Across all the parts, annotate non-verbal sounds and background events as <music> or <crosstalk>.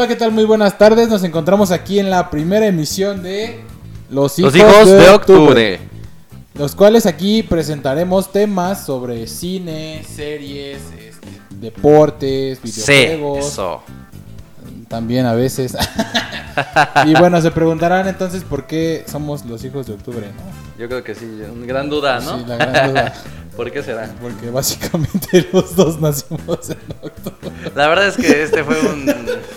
Hola, ¿qué tal? Muy buenas tardes. Nos encontramos aquí en la primera emisión de Los Hijos, Los hijos de octubre. Los cuales aquí presentaremos temas sobre cine, series, este, deportes, Sí, videojuegos. eso. También a veces. <laughs> y bueno, se preguntarán entonces por qué somos los hijos de octubre, ¿no? Yo creo que sí, una gran duda, ¿no? Sí, la gran duda. <laughs> ¿Por qué será? Porque básicamente <laughs> los dos nacimos en octubre. La verdad es que este fue un,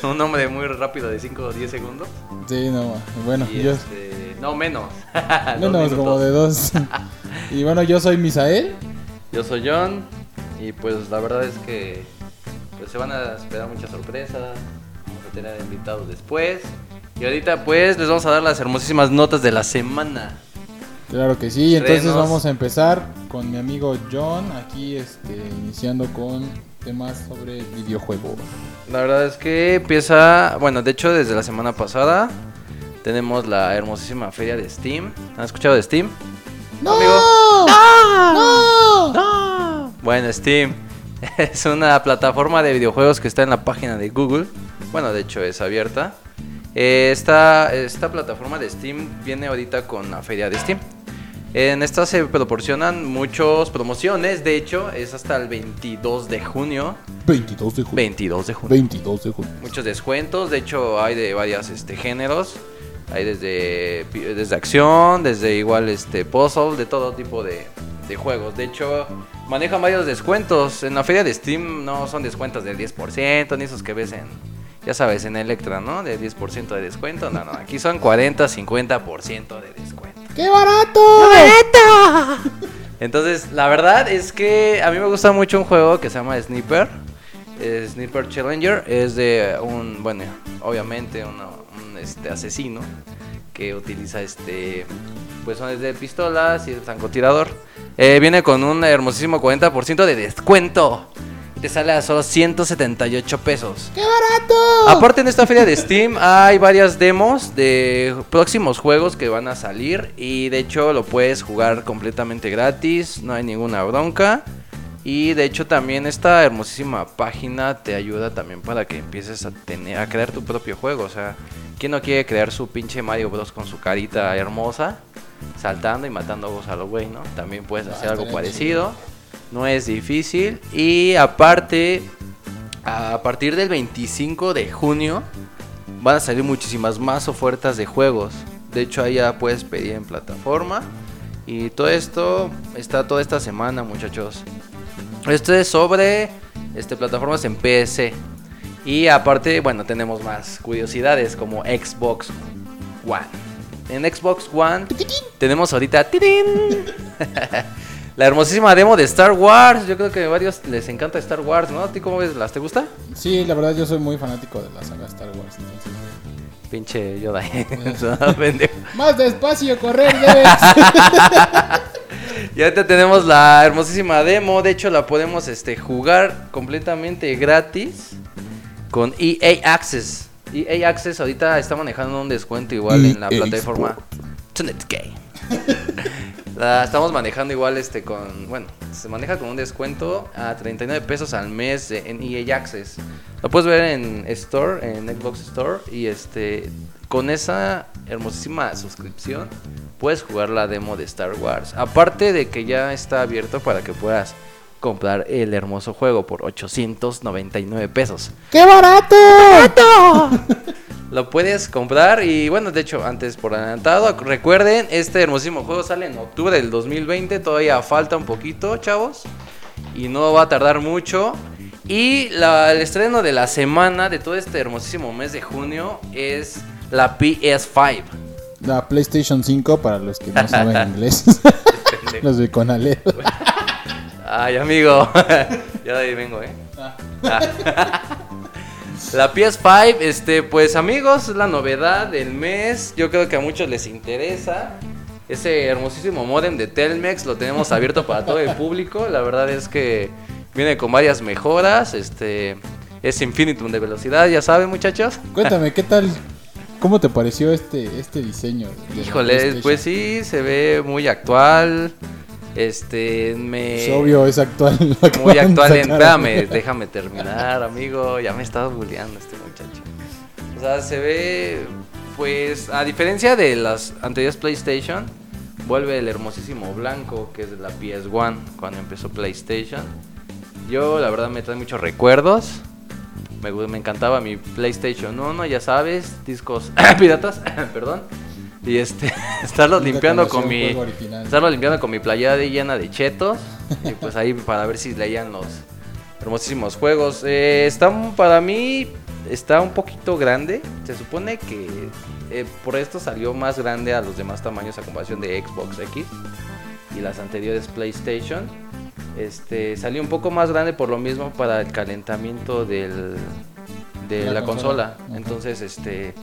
un nombre muy rápido de 5 o 10 segundos. Sí, no, bueno, Y yo este, no, menos. <laughs> Menos como de dos. <laughs> y bueno, yo soy Misael. Yo soy John y pues la verdad es que pues, se van a esperar muchas sorpresas. Vamos a tener invitados después. Y ahorita pues les vamos a dar las hermosísimas notas de la semana. Claro que sí, entonces vamos a empezar con mi amigo John, aquí este, iniciando con temas sobre videojuegos. La verdad es que empieza, bueno, de hecho desde la semana pasada tenemos la hermosísima feria de Steam. ¿Han escuchado de Steam? ¡No! Amigo. ¡No! Bueno, Steam <laughs> es una plataforma de videojuegos que está en la página de Google. Bueno, de hecho es abierta. Eh, esta, esta plataforma de Steam viene ahorita con la feria de Steam. En esta se proporcionan muchas promociones. De hecho, es hasta el 22 de junio. 22 de junio. 22 de junio. 22 de junio. muchos descuentos. De hecho, hay de varios este, géneros. Hay desde, desde acción, desde igual este puzzle, de todo tipo de, de juegos. De hecho, manejan varios descuentos. En la feria de Steam no son descuentos del 10%, ni esos que ves en, ya sabes, en Electra, ¿no? De 10% de descuento. No, no, aquí son 40, 50% de descuento. ¡Qué barato! <laughs> Entonces, la verdad es que a mí me gusta mucho un juego que se llama Sniper. Eh, Sniper Challenger es de un, bueno, obviamente uno- un este, asesino que utiliza este, pues son de pistolas y el francotirador. Eh, viene con un hermosísimo 40% de descuento. Te sale a solo 178 pesos. ¡Qué barato! Aparte en esta feria de Steam <laughs> hay varias demos de próximos juegos que van a salir y de hecho lo puedes jugar completamente gratis, no hay ninguna bronca. Y de hecho también esta hermosísima página te ayuda también para que empieces a tener a crear tu propio juego, o sea, ¿quién no quiere crear su pinche Mario Bros con su carita hermosa saltando y matando a los güey, ¿no? También puedes hacer Ah, algo estaría parecido. No es difícil y aparte a partir del 25 de junio van a salir muchísimas más ofertas de juegos. De hecho, ahí ya puedes pedir en plataforma. Y todo esto está toda esta semana, muchachos. Esto es sobre este, plataformas en PS. Y aparte, bueno, tenemos más curiosidades como Xbox One. En Xbox One tenemos ahorita ¡tirín! <laughs> la hermosísima demo de Star Wars. Yo creo que a varios les encanta Star Wars, ¿no? ¿A ti cómo ves? ¿Las te gusta? Sí, la verdad yo soy muy fanático de la saga Star Wars. entonces- Pinche Yoda. <laughs> <laughs> Más despacio, correr. <laughs> Y ahorita tenemos la hermosísima demo. De hecho, la podemos este, jugar completamente gratis con EA Access. EA Access ahorita está manejando un descuento igual en la plataforma Tunet Gay. La estamos manejando igual este con, bueno, se maneja con un descuento a 39 pesos al mes en EA Access. Lo puedes ver en Store, en Xbox Store y este con esa hermosísima suscripción puedes jugar la demo de Star Wars. Aparte de que ya está abierto para que puedas comprar el hermoso juego por 899 pesos. ¡Qué barato! <laughs> Lo puedes comprar y bueno, de hecho, antes por adelantado, recuerden, este hermosísimo juego sale en octubre del 2020, todavía falta un poquito, chavos, y no va a tardar mucho. Y la- el estreno de la semana de todo este hermosísimo mes de junio es la PS5. La PlayStation 5 para los que no <laughs> saben inglés. los de Conalep. Ay, amigo, <laughs> ya de ahí vengo, ¿eh? Ah. <laughs> La PS5, este, pues amigos, es la novedad del mes. Yo creo que a muchos les interesa. Ese hermosísimo modem de Telmex lo tenemos abierto para todo el público. La verdad es que viene con varias mejoras. Este es infinitum de velocidad, ya saben, muchachos. <laughs> Cuéntame, ¿qué tal? ¿Cómo te pareció este, este diseño? Híjole, pues sí, se ve muy actual. Este, me. Es obvio, es actual. Muy actual. en-. Espérame, déjame terminar, amigo. Ya me estás bulleando este muchacho. sea, se ve, pues, a diferencia de las anteriores PlayStation, vuelve el hermosísimo blanco que es de la PS1 cuando empezó PlayStation. Yo, la verdad, me trae muchos recuerdos. Me, me encantaba mi PlayStation 1, ya sabes, discos <coughs> piratas, <coughs> perdón. Y este, <laughs> estarlos limpiando con mi. juego original. Estarlo limpiando con mi playera de llena de chetos. Y pues ahí para ver si leían los hermosísimos juegos. Eh, está un- para mí está un poquito grande. Se supone que eh, por esto salió más grande a los demás tamaños a comparación de Xbox X y las anteriores PlayStation. Este salió un poco más grande por lo mismo para el calentamiento del, de La la, consola. Entonces, este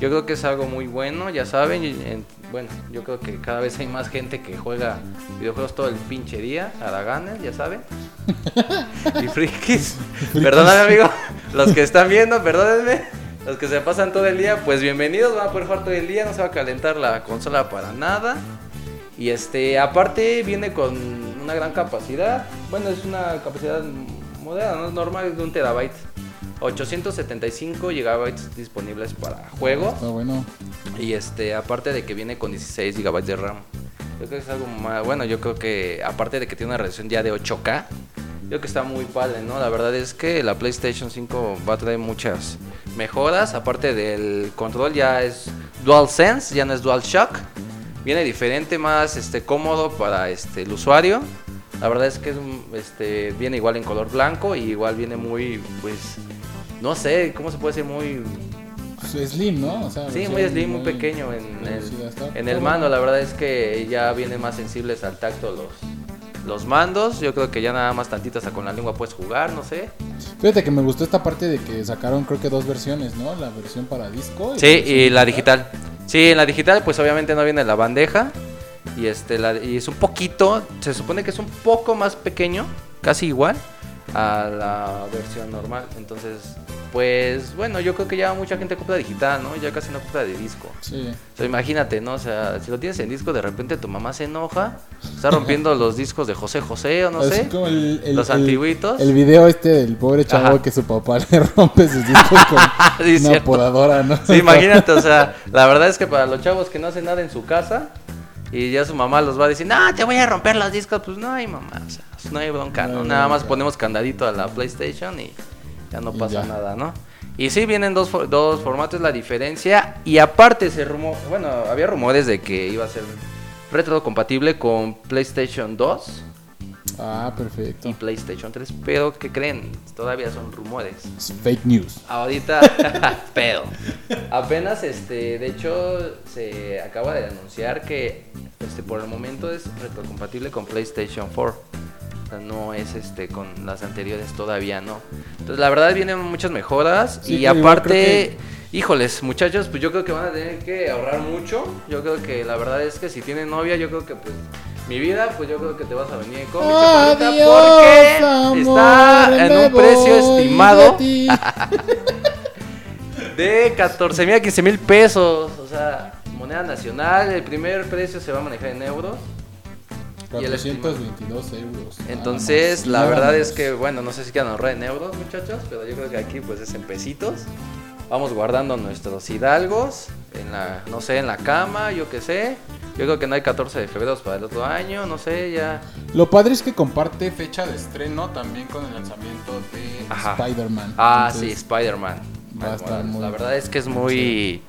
yo creo que es algo muy bueno, ya saben. en- bueno, yo creo que cada vez hay más gente que juega videojuegos todo el pinche día, haraganes, ya saben. <laughs> y frikis. Perdóname, amigo. Los que están viendo, perdónenme. Los que se pasan todo el día, pues bienvenidos. Van a poder jugar todo el día, no se va a calentar la consola para nada. Y este, aparte viene con una gran capacidad. Bueno, es una capacidad moderna, no es normal, es de un terabyte. 875 gigabytes disponibles para juegos. Está bueno. Y este, aparte de que viene con 16 GB de RAM. Yo creo que es algo más. Bueno, yo creo que aparte de que tiene una resolución ya de 8K, yo creo que está muy padre, ¿no? La verdad es que la PlayStation 5 va a traer muchas mejoras. Aparte del control, ya es DualSense, ya no es DualShock. Viene diferente, más este, cómodo para este, el usuario. La verdad es que es, un- este, viene igual en color blanco y igual viene muy, pues, no sé, ¿cómo se puede decir? Muy Slim, ¿no? O sea, Sí, muy slim, muy pequeño en el, en el mando. La verdad es que ya vienen más sensibles al tacto los, los mandos. Yo creo que ya nada más tantito hasta con la lengua puedes jugar, no sé. Fíjate que me gustó esta parte de que sacaron creo que dos versiones, ¿no? La versión para disco. Sí, versión y la digital. Sí, en la digital pues obviamente no viene la bandeja. Y, este, la- y es un poquito, se supone que es un poco más pequeño, casi igual a la versión normal. Entonces, pues bueno, yo creo que ya mucha gente compra digital, ¿no? Ya casi no compra de disco. Sí. O sea, imagínate, ¿no? O sea, si lo tienes en disco, de repente tu mamá se enoja, está <laughs> rompiendo los discos de José José o no Así sé. como el, el- los el- antiguitos. El video este del pobre chavo Ajá. que su papá <laughs> le rompe sus discos con <laughs> Sí, una cierto. podadora, ¿no? Sí, imagínate, o sea, la verdad es que para los chavos que no hacen nada en su casa y ya su mamá los va a decir, no, te voy a romper los discos, pues no hay mamá, o sea, no hay bronca, No ¿no? hay Nada más ponemos candadito a la PlayStation y ya no Y pasa ya. nada, ¿no? Y sí, vienen dos, dos formatos, la diferencia. Y aparte se rumor, bueno, había rumores de que iba a ser retro compatible con PlayStation 2 Ah, y perfecto. PlayStation 3, pero ¿qué creen? Todavía son rumores. Es fake news. Ahorita, <laughs> pedo. Apenas, este, de hecho, se acaba de anunciar que, este, por el momento es retrocompatible con PlayStation 4. O sea, no es, este, con las anteriores todavía, ¿no? Entonces, la verdad vienen muchas mejoras Sí, y aparte, híjoles, muchachos, pues yo creo que van a tener que ahorrar mucho. Yo creo que la verdad es que si tienen novia, yo creo que, pues, mi vida, pues yo creo que te vas a venir con mi chaparrita porque amor, está en un precio estimado <laughs> de ti. de 14 mil a 15 mil pesos. O sea, moneda nacional. El primer precio se va a manejar en euros. Y el 422 euros. nada Entonces, la verdad es que, bueno, no sé si quieran ahorrar en euros, muchachos. Pero yo creo que aquí, pues es en pesitos. Vamos guardando nuestros hidalgos. En la, no sé, en la cama, yo qué sé. Yo creo que no hay 14 de febrero para el otro año. No sé, ya. Lo padre es que comparte fecha de estreno también con el lanzamiento de. Spider-Man. Ah, sí, Spider-Man. La verdad es que es muy... Sí,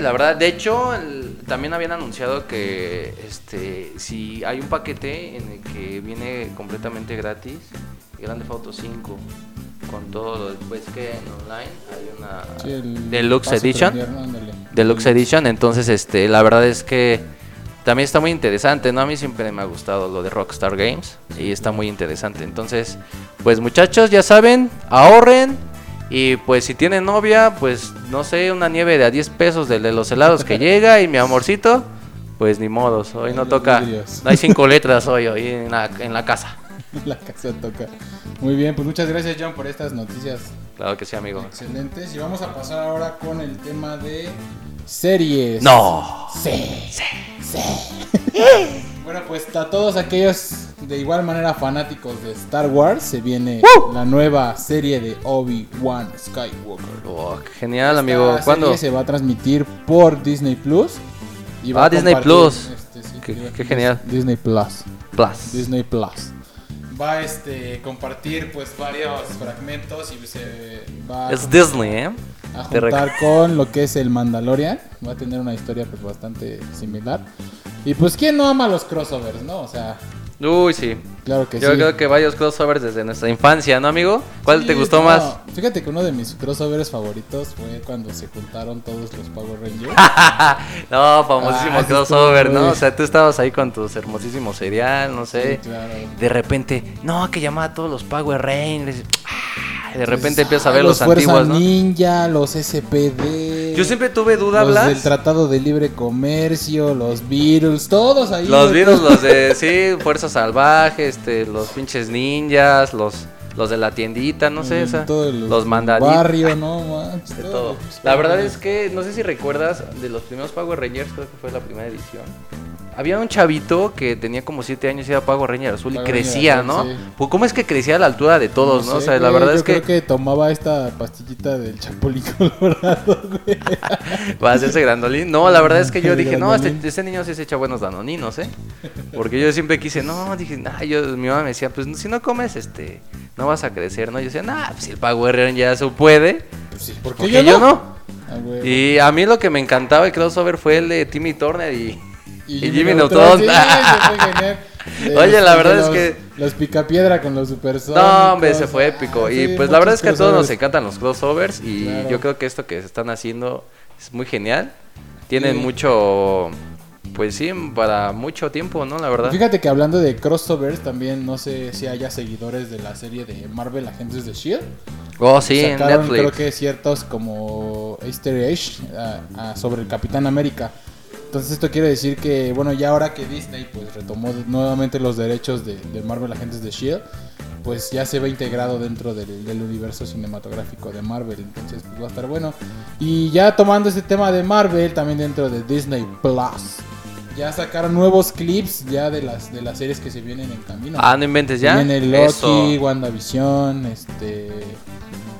la verdad. De hecho, el- también habían anunciado que este, si hay un paquete en el que viene completamente gratis, Grande Auto 5, con todo lo después que en online hay una sí, el Deluxe Edition. Deluxe Edition. Entonces, este, la verdad es que también está muy interesante, ¿no? A mí siempre me ha gustado lo de Rockstar Games y está muy interesante. Entonces, pues muchachos, ya saben, ahorren. Y pues si tienen novia, pues no sé, una nieve de a 10 pesos de los helados que <laughs> llega y mi amorcito, pues ni modos, hoy no toca, no hay cinco <laughs> letras hoy, hoy en la, en la casa. <laughs> La casa toca. Muy bien, pues muchas gracias John por estas noticias Claro que sí, amigo. excelentes. Y vamos a pasar ahora con el tema de series. No. Sí. Sí. Bueno, pues a todos aquellos de igual manera fanáticos de Star Wars, se viene la nueva serie de Obi-Wan Skywalker. Oh, genial, amigo. Esta ¿Cuándo? serie se va a transmitir por Disney Plus. y va Ah, a Disney Plus. este, sí, Qué- genial. Disney Plus. Plus. Disney Plus. Va a este, compartir pues varios fragmentos y se va Es Disney, ¿eh? A juntar con lo que es el Mandalorian. Va a tener una historia pues bastante similar. Y pues quién no ama los crossovers, ¿no? O sea, Uy, sí. claro que Yo sí. creo que varios crossovers desde nuestra infancia, ¿no, amigo? ¿Cuál Sí, te gustó no, más? Fíjate que uno de mis crossovers favoritos fue cuando se juntaron todos los Power Rangers. <laughs> no, famosísimo Ah, crossover, ¿no? muy- O sea, tú estabas ahí con tus hermosísimos cereal, no sé. Sí, claro. De repente, no, que llamaba a todos los Power Rangers. Ah, de repente Pues, empiezas a ver los, Fuerza antiguos, ¿no? Ninja, los SPD. Yo siempre tuve duda, los Blas. del Tratado de Libre Comercio, los Beatles, todos ahí. Los virus, los de, <laughs> sí, Fuerza Salvaje, este, los pinches ninjas, los, los de la tiendita, no sé, Mm, esa, los mandaditos. Barrio, <laughs> no, manches, De todo, todo. La verdad es que no sé si recuerdas de los primeros Power Rangers, creo que fue la primera edición. Había un chavito que tenía como 7 años y era Power Ranger azul y crecía, azul, ¿no? sí. Pues, ¿Cómo es que crecía a la altura de todos, no? sé, O sea, la verdad yo es que, creo que tomaba esta pastillita del chapulín <laughs> colorado, güey. <laughs> va a hacerse grandolín. No, la verdad es que yo dije, no, este, este niño sí se echa buenos danoninos, ¿eh? Porque yo siempre quise, no, dije, nah, yo, mi mamá me decía, pues si no comes, este, no vas a crecer, ¿no? Yo decía, nah, pues si el Ranger ya se puede, Pues sí, ¿por qué porque yo, yo no? no. Ah, güey. Y a mí lo que me encantaba el crossover fue el de Timmy Turner y... Y Y Jimmy Neutron. sí, <laughs> Oye, la de verdad es que- Los picapiedra con los supersónicos. No, hombre, ese fue épico. Ah, y sí, pues la verdad es que a todos nos encantan los crossovers. Y Claro. yo creo que esto que se están haciendo es muy genial. Tienen Sí. mucho, pues sí, para mucho tiempo, ¿no? La verdad. Fíjate que hablando de crossovers, también no sé si haya seguidores de la serie de Marvel Agentes de Shield. Oh, sí, en Sacaron, Netflix. creo que ciertos como Easter eggs ah, ah, sobre el Capitán América. Entonces esto quiere decir que, bueno, ya ahora que Disney pues retomó nuevamente los derechos de, de Marvel Agentes de Shield, pues ya se ve integrado dentro del, del universo cinematográfico de Marvel. Entonces pues va a estar bueno. Y ya tomando este tema de Marvel, también dentro de Disney Plus, ya sacaron nuevos clips ya de las de las series que se vienen en camino. Ah, no inventes ya. Viene Loki, Eso. WandaVision, este.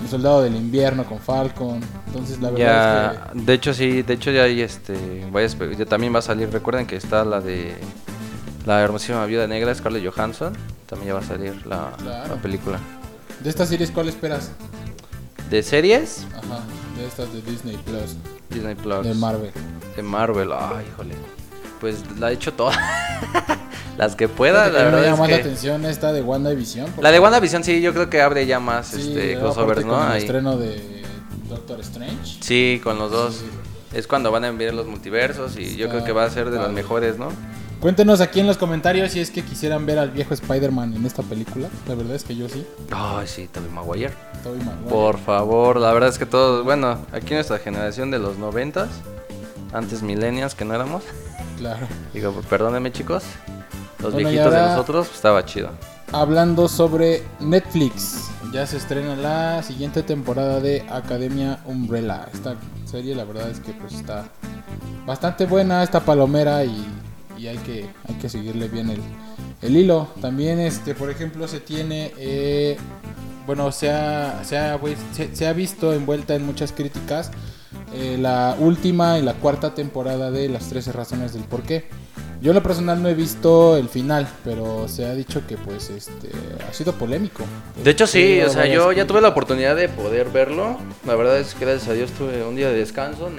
El Soldado del Invierno con Falcon. Entonces, la verdad Ya, de hecho sí, de hecho ya hay este, pe- ya también va a salir, recuerden que está la de la hermosísima viuda negra Scarlett Johansson, también ya va a salir la, Claro. la película. es que. De estas series, ¿cuál esperas? ¿De series? Ajá, de estas de Disney Plus, Disney Plus. de Marvel. De Marvel, ay, híjole. Pues la he hecho todas. <laughs> Las que pueda, la que me verdad llama es la que... atención esta de WandaVision. La de WandaVision sí, yo creo que abre ya más Sí, este crossovers, ¿no? con el estreno de Doctor Strange. Sí, con los dos. Sí. Es cuando van a enviar los multiversos y yo creo que va a ser de padre. mejores, ¿no? Cuéntenos aquí en los comentarios si es que quisieran ver al viejo Spider-Man en esta película. La verdad es que yo sí. Ay, sí, Tobey Maguire. Tobey Maguire. Por favor, la verdad es que todos, bueno, aquí nuestra generación de los noventas, antes millennials que no éramos, Claro. digo, perdónenme chicos, los Bueno, viejitos de nosotros, pues, estaba chido. Hablando sobre Netflix, ya se estrena la siguiente temporada de Academia Umbrella. Esta serie la verdad es que pues está bastante buena, está palomera y, y hay, que, hay que seguirle bien el, el hilo. También este, por ejemplo, se tiene, eh, bueno, se ha, se, ha, pues, se- se ha visto envuelta en muchas críticas eh, la última y la cuarta temporada de Las 13 Razones del Porqué. Yo en lo personal no he visto el final, pero se ha dicho que pues este ha sido polémico. De hecho sí, o sea, yo ya tuve la oportunidad de poder verlo. La verdad es que gracias a Dios tuve un día de descanso.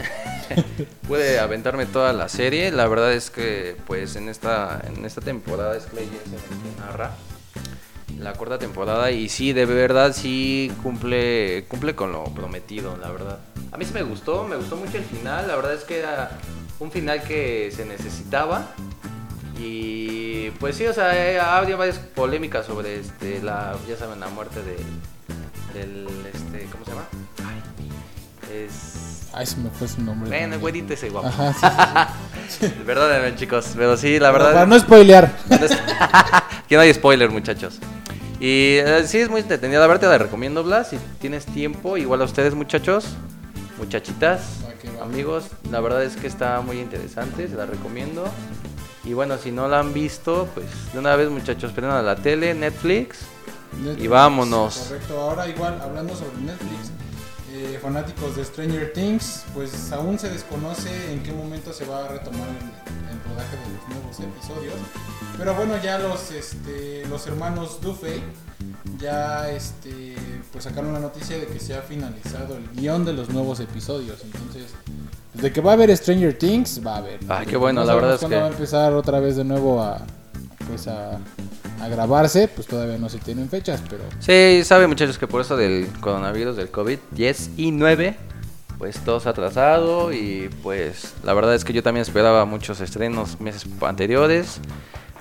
<laughs> Pude aventarme toda la serie. La verdad es que pues en esta en esta temporada es Clay Jensen el que narra la cuarta temporada y sí, de verdad sí cumple cumple con lo prometido, la verdad. A mí sí me gustó, me gustó mucho el final. La verdad es que era un final que se necesitaba. Y pues sí, o sea, eh, ha habido varias polémicas sobre este la ya saben la muerte de del este ¿cómo se llama? Ay, es Ay, se me fue su nombre. bueno, güerito ese guapo. Ajá, sí, sí, sí. <laughs> Perdónenme, chicos, pero sí, la Para verdad no spoilear. <laughs> que no hay spoiler, muchachos. Y eh, sí, es muy entretenida. La verdad te la recomiendo, Blas. Si tienes tiempo, igual a ustedes, muchachos, muchachitas, va. amigos. La verdad es que está muy interesante, se la recomiendo. Y bueno, si no la han visto, pues de una vez muchachos, prendan a la tele, Netflix. Netflix, vámonos. Correcto, ahora igual hablando sobre Netflix, eh, fanáticos de Stranger Things, pues aún se desconoce en qué momento se va a retomar el, el rodaje de los nuevos episodios. Pero bueno, ya los, este, los hermanos Duffy ya este, pues sacaron la noticia de que se ha finalizado el guion de los nuevos episodios. Entonces, de que va a haber Stranger Things, va a haber. Ay, qué bueno, No la verdad es que- va a empezar otra vez de nuevo a, pues a, a grabarse, pues todavía no se tienen fechas, pero Sí, sabe muchachos que por eso del coronavirus, del COVID 10 y 9, pues todo se ha atrasado y pues la verdad es que yo también esperaba muchos estrenos meses anteriores.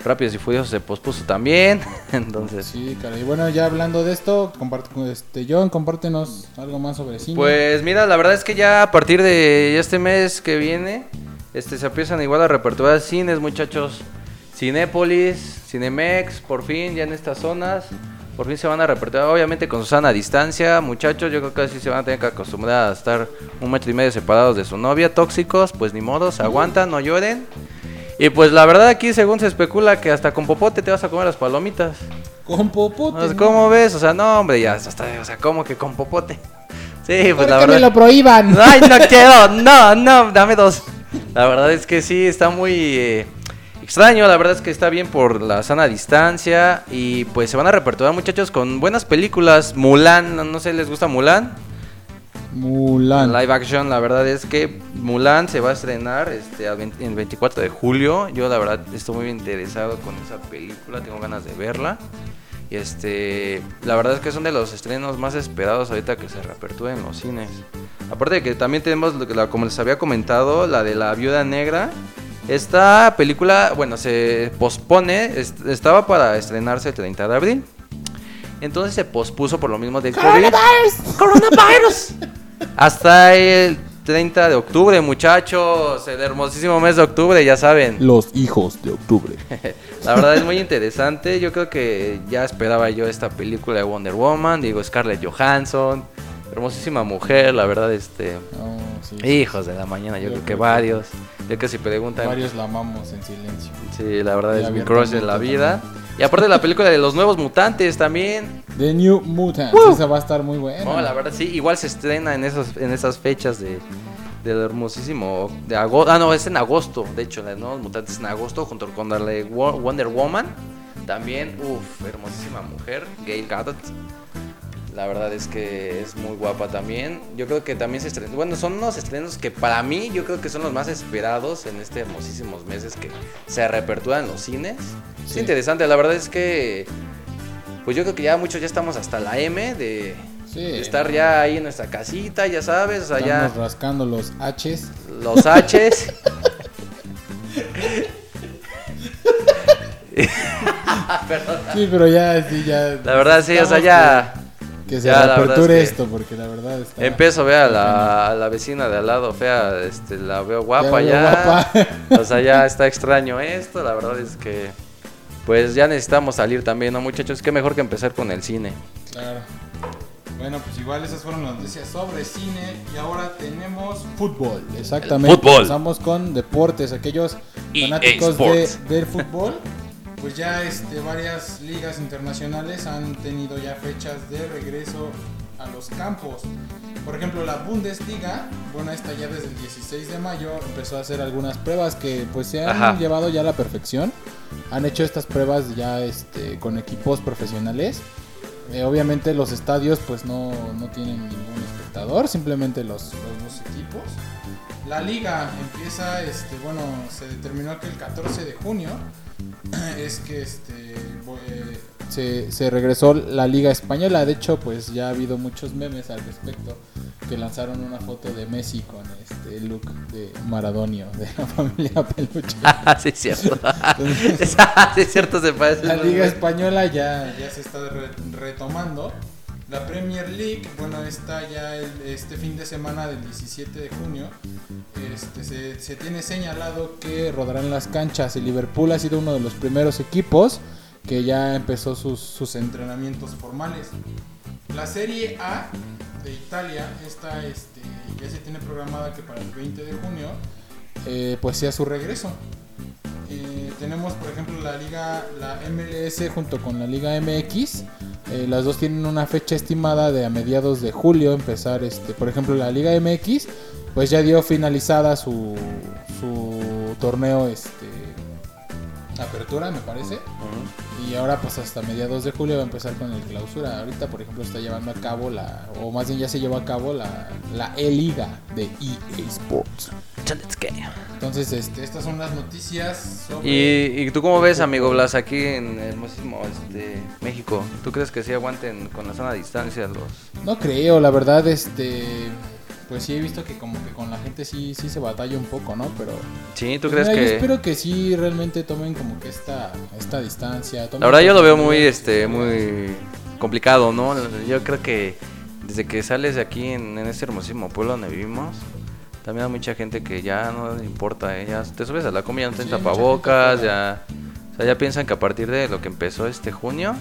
Rápidos y Furiosos se pospuso también, <laughs> entonces... sí, cara. Y bueno, ya hablando de esto, comparte, este, John, compártenos algo más sobre cine. Pues mira, la verdad es que ya a partir de este mes que viene, este se empiezan igual a reaperturar cines, muchachos. Cinépolis, Cinemex, por fin, ya en estas zonas. Por fin se van a reaperturar, obviamente con su sana distancia, muchachos. Yo creo que así se van a tener que acostumbrar a estar un metro y medio separados de su novia. Tóxicos, pues ni modo, se aguantan, no lloren. Y pues la verdad aquí según se especula que hasta con popote te vas a comer las palomitas. con popote. Sea, ¿no? ¿Cómo ves? O sea, no, hombre, ya, hasta, o sea, ¿cómo que con popote? Sí, pues ¿Por la qué verdad. me lo prohíban? <laughs> Ay, no quiero, <laughs> no, no, dame dos. La verdad es que sí, está muy eh, extraño, la verdad es que está bien por la sana distancia y pues se van a reperturar muchachos con buenas películas. Mulan, no sé, ¿les gusta Mulan? Mulan. Live action, la verdad es que Mulan se va a estrenar este, al 20 el 24 de julio. Yo la verdad estoy muy interesado con esa película, tengo ganas de verla. Y este, la verdad es que son de los estrenos más esperados ahorita que se reaperturen los cines. Aparte de que también tenemos, lo que la- como les había comentado, la de la Viuda Negra. Esta película, bueno, se pospone, est- estaba para estrenarse el 30 de abril. Entonces se pospuso por lo mismo del COVID. ¡Coronavirus! Hasta el 30 de octubre, muchachos. El hermosísimo mes de octubre, ya saben. Los hijos de octubre. <laughs> La verdad es muy interesante. Yo creo que ya esperaba yo esta película de Wonder Woman. Digo, Scarlett Johansson. Hermosísima mujer, la verdad, este. Sí. Hijos de la mañana, yo, creo que varios. Que si preguntan. Varios la amamos en silencio. Sí, la verdad es mi crush de la vida. Y aparte la película de los nuevos mutantes también. The New Mutants. Esa va a estar muy buena. No, la verdad sí, igual se estrena en esos, en esas fechas de del hermosísimo de agosto. Ah, no, es en agosto. De hecho, la de nuevos mutantes en agosto junto con Wonder Woman. También, uff, hermosísima mujer, Gail Gadot. La verdad es que es muy guapa también. Yo creo que también se estrenó. Bueno, son unos estrenos que para mí yo creo que son los más esperados en este hermosísimos meses que se reaperturan los cines. Es interesante, la verdad es que pues yo creo que ya muchos ya estamos hasta la M de, Sí. de estar ya ahí en nuestra casita, ya sabes, o sea, ya Estamos rascando los H's. los H's. <laughs> <laughs> Perdón. Sí, pero ya, sí, ya. La verdad sí, o sea, necesitamos ya Que, se ya, reaperture es que- esto, porque la verdad está. empiezo a ver a la, a la vecina de al lado fea, este, la veo guapa ya. guapa. O sea, ya está extraño esto, la verdad es que pues ya necesitamos salir también, ¿no, muchachos? Qué mejor que empezar con el cine. Claro. Bueno, pues igual esas fueron las noticias sobre cine y ahora tenemos fútbol. Exactamente. El fútbol. Empezamos con deportes, aquellos fanáticos de, del fútbol. Pues ya este, varias ligas internacionales han tenido ya fechas de regreso a los campos. Por ejemplo, la Bundesliga, bueno, esta ya desde el 16 de mayo empezó a hacer algunas pruebas que pues se han Ajá. llevado ya a la perfección. Han hecho estas pruebas ya este, con equipos profesionales. Eh, obviamente los estadios pues no, no tienen ningún espectador, simplemente los, los dos equipos. La liga empieza, este, bueno, se determinó que el 14 de junio <clears throat> es que este, eh, se, se regresó la liga española. De hecho, pues ya ha habido muchos memes al respecto que lanzaron una foto de Messi con este look de Maradonio de la <laughs> familia Peluche. <laughs> Ah, sí, es cierto. <laughs> sí, es cierto, se parece. La Liga Española ya, ya se está re- retomando. La Premier League, bueno, está ya el- este fin de semana del 17 de junio. Este, se, se tiene señalado que rodarán las canchas. El Liverpool ha sido uno de los primeros equipos que ya empezó sus, sus entrenamientos formales. La Serie A de Italia, esta este, ya se tiene programada que para el 20 de junio, eh, pues sea su regreso. Eh, tenemos, por ejemplo, la liga, la MLS junto con la liga MX. Eh, las dos tienen una fecha estimada de a mediados de julio empezar, este, por ejemplo, la liga MX, pues ya dio finalizada su, su torneo, este, apertura, me parece. Y ahora pues hasta mediados de julio va a empezar con el clausura. Ahorita por ejemplo está llevando a cabo la, o más bien ya se llevó a cabo la, la E-Liga de EA Sports. Entonces este, estas son las noticias sobre... ¿Y, ¿Y tú cómo ves, amigo Blas, aquí en el hermosísimo este, México? ¿Tú crees que sí aguanten con la sana distancia los...? No creo, la verdad, este... Pues sí he visto que como que con la gente sí, sí se batalla un poco, ¿no? Pero... Sí, ¿tú pues crees mira, yo que...? espero que sí realmente tomen como que esta, esta distancia. La verdad yo lo veo muy, este, muy complicado, ¿no? Yo creo que desde que sales de aquí en, en este hermosísimo pueblo donde vivimos, también hay mucha gente que ya no le importa, ¿eh? ya te subes a la comida, no Sí, tienes mucha tapabocas, ya, o sea, ya piensan que a partir de lo que empezó este junio,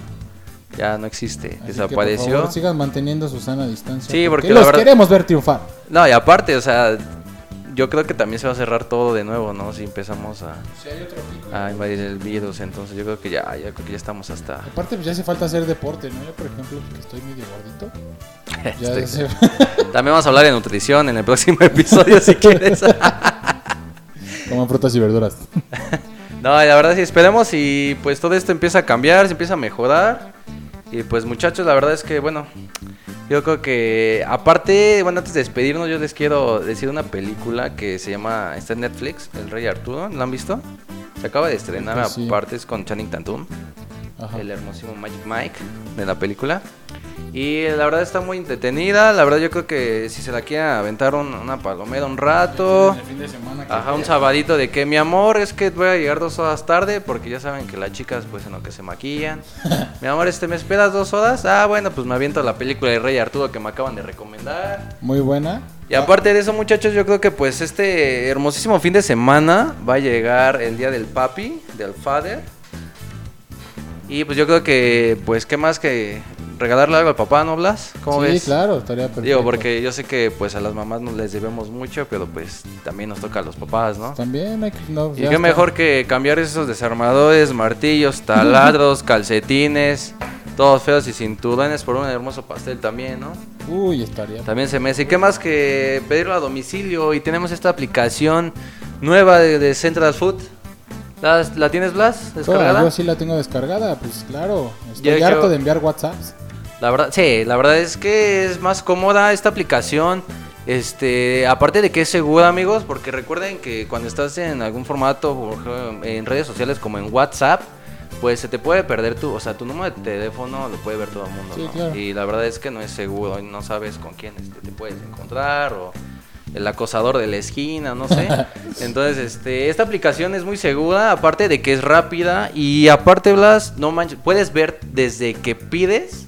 ya no existe, Así que, por desapareció. favor, sigan manteniendo su sana distancia. Sí, porque la los verdad- queremos ver triunfar. No, y aparte, o sea, yo creo que también se va a cerrar todo de nuevo, ¿no? Si empezamos a, Si hay otro pico. a invadir el virus, entonces yo creo que ya, ya creo que ya estamos hasta... Aparte, pues ya hace falta hacer deporte, ¿no? Yo, por ejemplo, que estoy medio gordito. <laughs> Ya Estoy- se- <laughs> También vamos a hablar de nutrición en el próximo <laughs> episodio si quieres. Coman frutas y verduras. No, la verdad sí, esperemos y pues todo esto empieza a cambiar, se empieza a mejorar. Y pues muchachos, la verdad es que bueno, yo creo que aparte, bueno, antes de despedirnos yo les quiero decir una película que se llama, está en Netflix, El Rey Arturo, ¿la han visto? Se acaba de estrenar Pues sí. aparte es con Channing Tatum, Ajá. el hermosísimo Magic Mike de la película. Y la verdad está muy entretenida, la verdad yo creo que si se la quieren aventar un- una palomera un rato. El fin de semana que Ajá, un sabadito de que mi amor es que voy a llegar dos horas tarde porque ya saben que las chicas pues en lo que se maquillan. <laughs> mi amor, este, ¿me esperas dos horas? Ah, bueno, pues me aviento la película de Rey Arturo que me acaban de recomendar. Muy buena. Y aparte de eso, muchachos, yo creo que pues este hermosísimo fin de semana va a llegar el día del papi, del father. Y pues yo creo que pues qué más que regalarle algo al papá, ¿no, Blas? ¿Cómo sí, ves? claro, estaría perfecto. Digo, porque yo sé que pues a las mamás no les debemos mucho, pero pues también nos toca a los papás, ¿no? También hay que... No, Y ya qué está. mejor que cambiar esos desarmadores, martillos, taladros, <laughs> calcetines, todos feos y cinturones por un hermoso pastel también, ¿no? Uy, estaría... También se me hace. ¿Y qué más que pedirlo a domicilio? Y tenemos esta aplicación nueva de, de Central Food. ¿La, la tienes, Blas? ¿Descargada? yo sí la tengo descargada, pues claro. Yo- Estoy yo- harto de enviar WhatsApps. La verdad, sí, la verdad es que es más cómoda esta aplicación. Este, aparte de que es segura, amigos, porque recuerden que cuando estás en algún formato, en redes sociales como en WhatsApp, pues se te puede perder tu, o sea, tu número de teléfono lo puede ver todo el mundo, Sí, ¿no? claro. Y la verdad es que no es seguro, y no sabes con quién este, te puedes encontrar o el acosador de la esquina, no sé. <laughs> Entonces, este, esta aplicación es muy segura, aparte de que es rápida y aparte, Blas, no manches, puedes ver desde que pides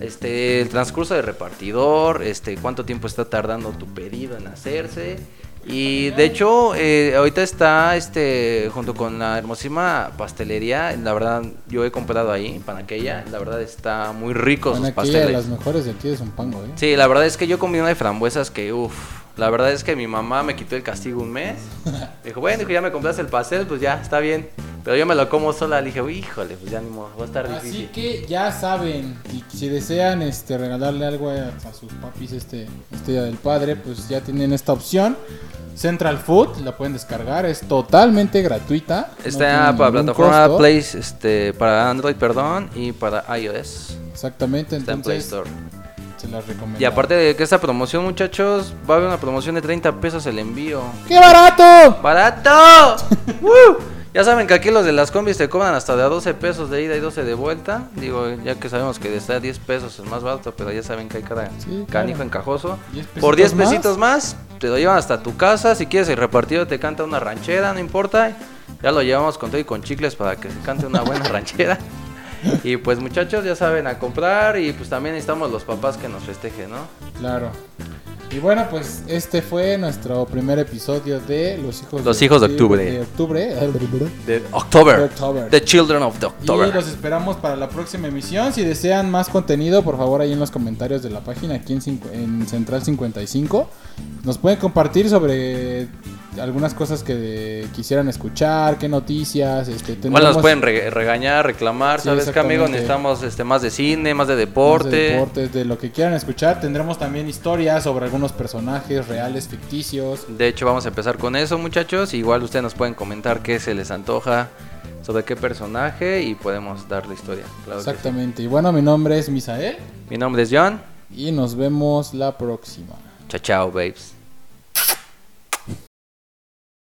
este el transcurso de repartidor, este cuánto tiempo está tardando tu pedido en hacerse. Y de hecho, eh, ahorita está este junto con la hermosísima pastelería, la verdad yo he comprado ahí, panaqueya, la verdad está muy rico sus de pasteles. las mejores de aquí de Zumpango, ¿eh? Sí, la verdad es que yo comí una de frambuesas que, uff, la verdad es que mi mamá me quitó el castigo un mes. <laughs> Dijo, bueno, dijo, ya me compraste el pastel, pues ya, está bien. Pero yo me lo como sola, le dije, "Uy, híjole, pues ya ni modo, va a estar Así difícil. que ya saben, y si desean este regalarle algo a, a sus papis este, este día del padre, pues ya tienen esta opción. Central Food, la pueden descargar, es totalmente gratuita. no Está tiene para plataforma. Play, este, para Android, perdón, y para iOS. Exactamente, Está en Play entonces Store. Se las recomiendo. Y aparte de que esta promoción, muchachos, va a haber una promoción de 30 pesos el envío. ¡Qué barato! ¡Barato! <laughs> ¡Woo! Ya saben que aquí los de las combis te cobran hasta de a 12 pesos de ida y 12 de vuelta. Digo, ya que sabemos que está a 10 pesos es más barato, pero ya saben que hay cada Sí, canijo claro. encajoso. 10 Por 10 pesitos más. pesitos más, te lo llevan hasta tu casa. Si quieres el repartido te canta una ranchera, no importa. Ya lo llevamos con todo y con chicles para que se cante una buena <laughs> ranchera. Y pues muchachos, ya saben a comprar y pues también necesitamos los papás que nos festejen, ¿no? Claro. Y bueno, pues este fue nuestro primer episodio de Los Hijos, Los Hijos de Octubre. De octubre. De October. De. The Children of the Y October. los esperamos para la próxima emisión. Si desean más contenido, por favor, ahí en los comentarios de la página, aquí en, en Central 55. Nos pueden compartir sobre algunas cosas que quisieran escuchar, qué noticias, este, Igual tendremos nos pueden re- regañar, reclamar, Sí, ¿sabes qué, amigo? Necesitamos este, más de cine, más de más de deporte. deportes, de lo que quieran escuchar. Tendremos también historias sobre algunos personajes reales, ficticios. De hecho, vamos a empezar con eso, muchachos. Igual ustedes nos pueden comentar qué se les antoja, sobre qué personaje y podemos dar la historia. Claro que sí. Exactamente. Y bueno, mi nombre es Misael Mi nombre es John. y nos vemos la próxima. Chao, chao, babes.